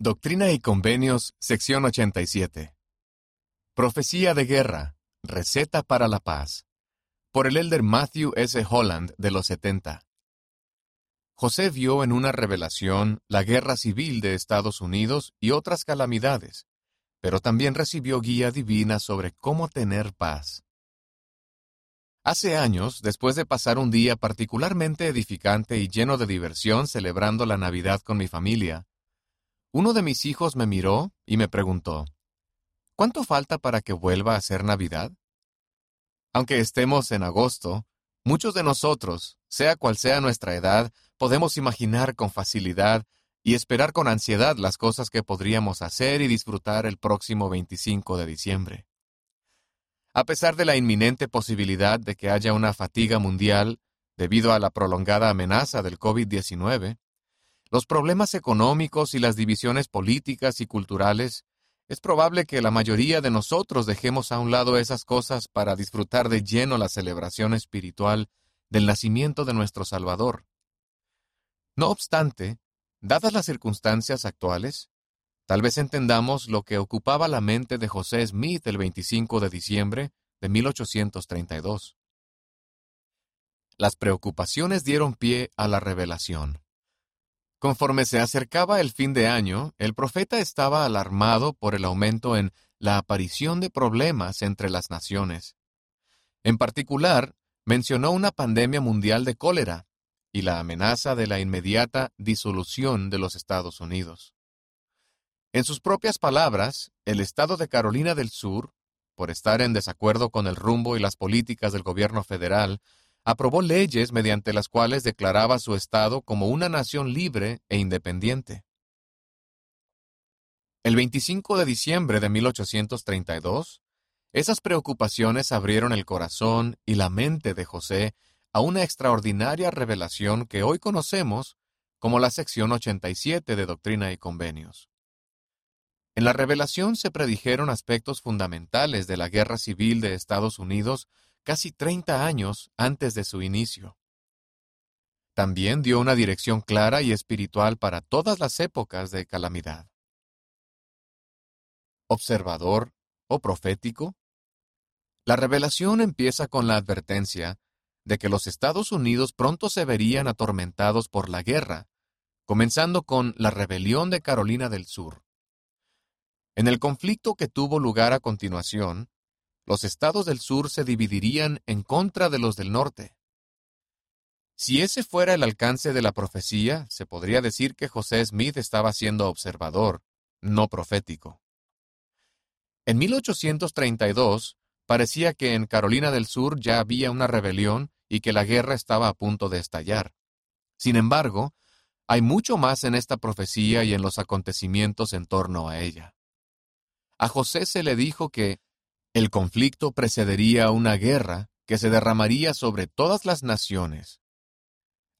Doctrina y Convenios, sección 87. Profecía de guerra, receta para la paz. Por el elder Matthew S. Holland de los 70. José vio en una revelación la guerra civil de Estados Unidos y otras calamidades, pero también recibió guía divina sobre cómo tener paz. Hace años, después de pasar un día particularmente edificante y lleno de diversión celebrando la Navidad con mi familia, uno de mis hijos me miró y me preguntó, ¿Cuánto falta para que vuelva a ser Navidad? Aunque estemos en agosto, muchos de nosotros, sea cual sea nuestra edad, podemos imaginar con facilidad y esperar con ansiedad las cosas que podríamos hacer y disfrutar el próximo 25 de diciembre. A pesar de la inminente posibilidad de que haya una fatiga mundial debido a la prolongada amenaza del COVID-19, los problemas económicos y las divisiones políticas y culturales, es probable que la mayoría de nosotros dejemos a un lado esas cosas para disfrutar de lleno la celebración espiritual del nacimiento de nuestro Salvador. No obstante, dadas las circunstancias actuales, tal vez entendamos lo que ocupaba la mente de José Smith el 25 de diciembre de 1832. Las preocupaciones dieron pie a la revelación. Conforme se acercaba el fin de año, el profeta estaba alarmado por el aumento en la aparición de problemas entre las naciones. En particular, mencionó una pandemia mundial de cólera y la amenaza de la inmediata disolución de los Estados Unidos. En sus propias palabras, el Estado de Carolina del Sur, por estar en desacuerdo con el rumbo y las políticas del gobierno federal, aprobó leyes mediante las cuales declaraba su Estado como una nación libre e independiente. El 25 de diciembre de 1832, esas preocupaciones abrieron el corazón y la mente de José a una extraordinaria revelación que hoy conocemos como la sección 87 de Doctrina y Convenios. En la revelación se predijeron aspectos fundamentales de la guerra civil de Estados Unidos casi 30 años antes de su inicio. También dio una dirección clara y espiritual para todas las épocas de calamidad. Observador o profético. La revelación empieza con la advertencia de que los Estados Unidos pronto se verían atormentados por la guerra, comenzando con la rebelión de Carolina del Sur. En el conflicto que tuvo lugar a continuación, los estados del sur se dividirían en contra de los del norte. Si ese fuera el alcance de la profecía, se podría decir que José Smith estaba siendo observador, no profético. En 1832, parecía que en Carolina del Sur ya había una rebelión y que la guerra estaba a punto de estallar. Sin embargo, hay mucho más en esta profecía y en los acontecimientos en torno a ella. A José se le dijo que el conflicto precedería una guerra que se derramaría sobre todas las naciones.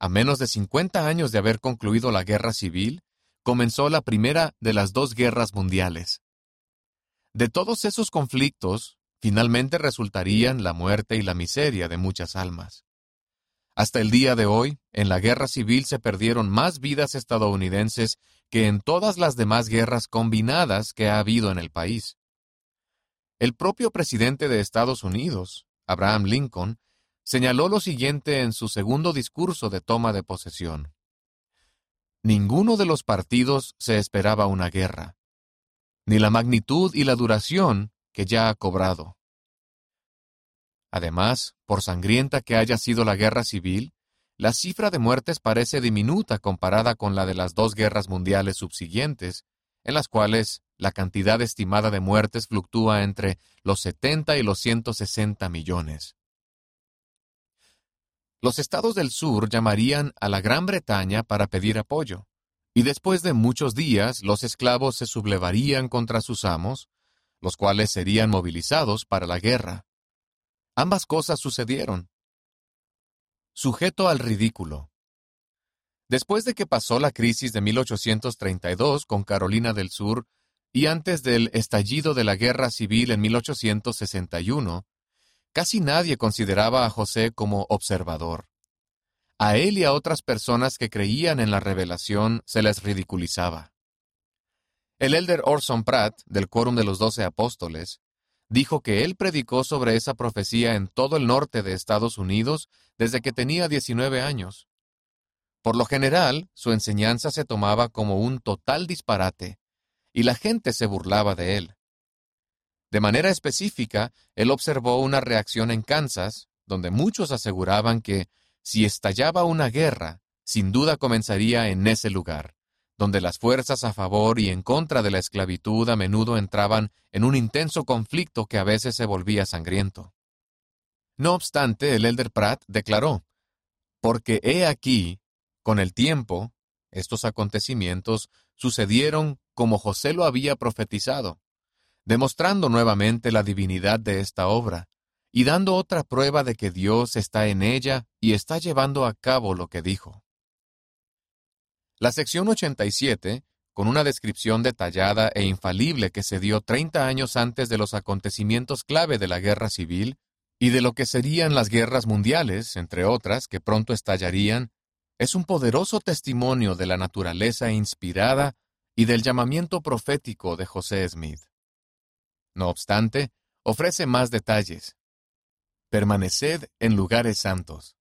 A menos de 50 años de haber concluido la guerra civil, comenzó la primera de las dos guerras mundiales. De todos esos conflictos, finalmente resultarían la muerte y la miseria de muchas almas. Hasta el día de hoy, en la guerra civil se perdieron más vidas estadounidenses que en todas las demás guerras combinadas que ha habido en el país. El propio presidente de Estados Unidos, Abraham Lincoln, señaló lo siguiente en su segundo discurso de toma de posesión. Ninguno de los partidos se esperaba una guerra, ni la magnitud y la duración que ya ha cobrado. Además, por sangrienta que haya sido la guerra civil, la cifra de muertes parece diminuta comparada con la de las dos guerras mundiales subsiguientes, en las cuales la cantidad estimada de muertes fluctúa entre los 70 y los 160 millones. Los estados del sur llamarían a la Gran Bretaña para pedir apoyo, y después de muchos días los esclavos se sublevarían contra sus amos, los cuales serían movilizados para la guerra. Ambas cosas sucedieron. Sujeto al ridículo. Después de que pasó la crisis de 1832 con Carolina del Sur y antes del estallido de la Guerra Civil en 1861, casi nadie consideraba a José como observador. A él y a otras personas que creían en la revelación se les ridiculizaba. El elder Orson Pratt, del Quórum de los Doce Apóstoles, dijo que él predicó sobre esa profecía en todo el norte de Estados Unidos desde que tenía 19 años. Por lo general, su enseñanza se tomaba como un total disparate, y la gente se burlaba de él. De manera específica, él observó una reacción en Kansas, donde muchos aseguraban que, si estallaba una guerra, sin duda comenzaría en ese lugar donde las fuerzas a favor y en contra de la esclavitud a menudo entraban en un intenso conflicto que a veces se volvía sangriento. No obstante, el elder Pratt declaró, porque he aquí, con el tiempo, estos acontecimientos sucedieron como José lo había profetizado, demostrando nuevamente la divinidad de esta obra, y dando otra prueba de que Dios está en ella y está llevando a cabo lo que dijo. La sección 87, con una descripción detallada e infalible que se dio 30 años antes de los acontecimientos clave de la guerra civil y de lo que serían las guerras mundiales, entre otras, que pronto estallarían, es un poderoso testimonio de la naturaleza inspirada y del llamamiento profético de José Smith. No obstante, ofrece más detalles. Permaneced en lugares santos.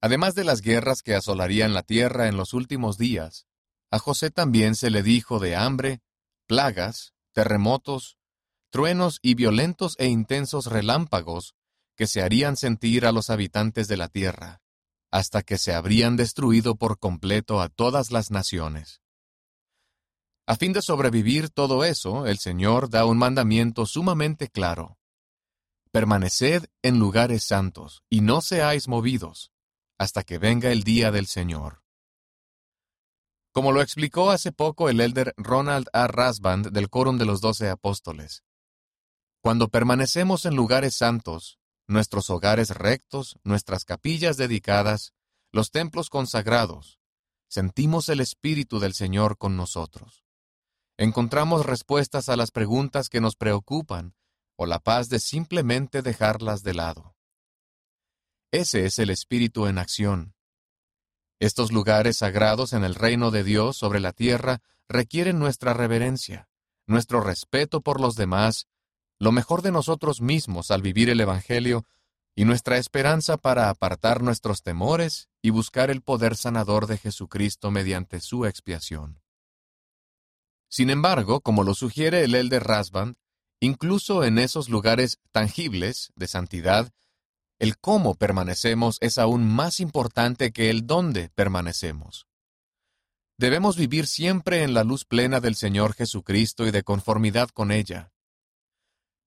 Además de las guerras que asolarían la tierra en los últimos días, a José también se le dijo de hambre, plagas, terremotos, truenos y violentos e intensos relámpagos que se harían sentir a los habitantes de la tierra, hasta que se habrían destruido por completo a todas las naciones. A fin de sobrevivir todo eso, el Señor da un mandamiento sumamente claro. Permaneced en lugares santos, y no seáis movidos, hasta que venga el día del Señor. Como lo explicó hace poco el elder Ronald A. Rasband del Quórum de los Doce Apóstoles, cuando permanecemos en lugares santos, nuestros hogares rectos, nuestras capillas dedicadas, los templos consagrados, sentimos el Espíritu del Señor con nosotros. Encontramos respuestas a las preguntas que nos preocupan o la paz de simplemente dejarlas de lado. Ese es el Espíritu en acción. Estos lugares sagrados en el reino de Dios sobre la tierra requieren nuestra reverencia, nuestro respeto por los demás, lo mejor de nosotros mismos al vivir el Evangelio y nuestra esperanza para apartar nuestros temores y buscar el poder sanador de Jesucristo mediante su expiación. Sin embargo, como lo sugiere el Elder Rasband, incluso en esos lugares tangibles de santidad el cómo permanecemos es aún más importante que el dónde permanecemos. Debemos vivir siempre en la luz plena del Señor Jesucristo y de conformidad con ella.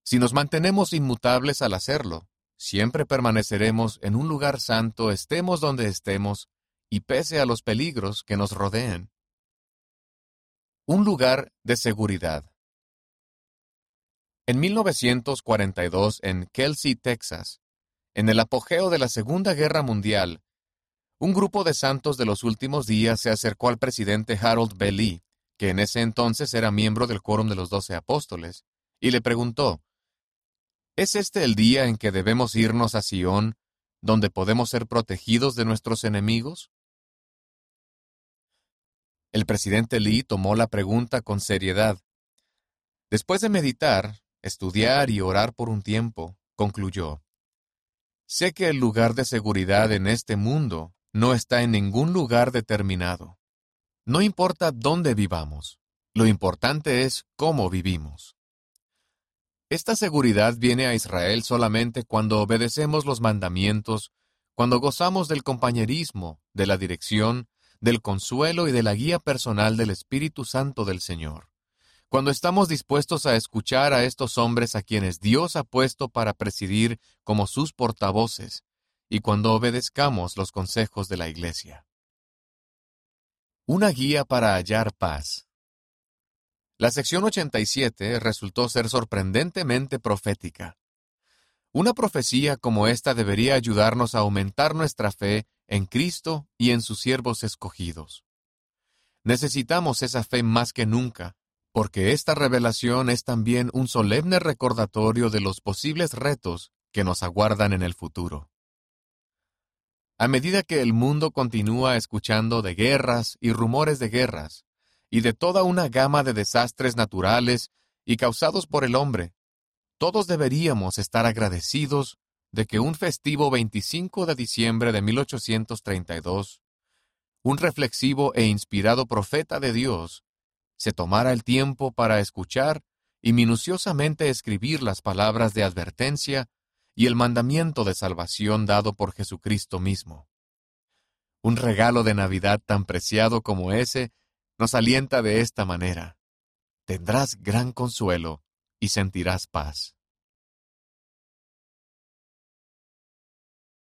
Si nos mantenemos inmutables al hacerlo, siempre permaneceremos en un lugar santo, estemos donde estemos, y pese a los peligros que nos rodean. Un lugar de seguridad. En 1942, en Kelsey, Texas, en el apogeo de la Segunda Guerra Mundial, un grupo de santos de los últimos días se acercó al presidente Harold B. Lee, que en ese entonces era miembro del Quórum de los Doce Apóstoles, y le preguntó, ¿Es este el día en que debemos irnos a Sion, donde podemos ser protegidos de nuestros enemigos? El presidente Lee tomó la pregunta con seriedad. Después de meditar, estudiar y orar por un tiempo, concluyó, Sé que el lugar de seguridad en este mundo no está en ningún lugar determinado. No importa dónde vivamos, lo importante es cómo vivimos. Esta seguridad viene a Israel solamente cuando obedecemos los mandamientos, cuando gozamos del compañerismo, de la dirección, del consuelo y de la guía personal del Espíritu Santo del Señor cuando estamos dispuestos a escuchar a estos hombres a quienes Dios ha puesto para presidir como sus portavoces, y cuando obedezcamos los consejos de la Iglesia. Una guía para hallar paz. La sección 87 resultó ser sorprendentemente profética. Una profecía como esta debería ayudarnos a aumentar nuestra fe en Cristo y en sus siervos escogidos. Necesitamos esa fe más que nunca, porque esta revelación es también un solemne recordatorio de los posibles retos que nos aguardan en el futuro. A medida que el mundo continúa escuchando de guerras y rumores de guerras, y de toda una gama de desastres naturales y causados por el hombre, todos deberíamos estar agradecidos de que un festivo 25 de diciembre de 1832, un reflexivo e inspirado profeta de Dios, se tomara el tiempo para escuchar y minuciosamente escribir las palabras de advertencia y el mandamiento de salvación dado por Jesucristo mismo. Un regalo de Navidad tan preciado como ese nos alienta de esta manera. Tendrás gran consuelo y sentirás paz.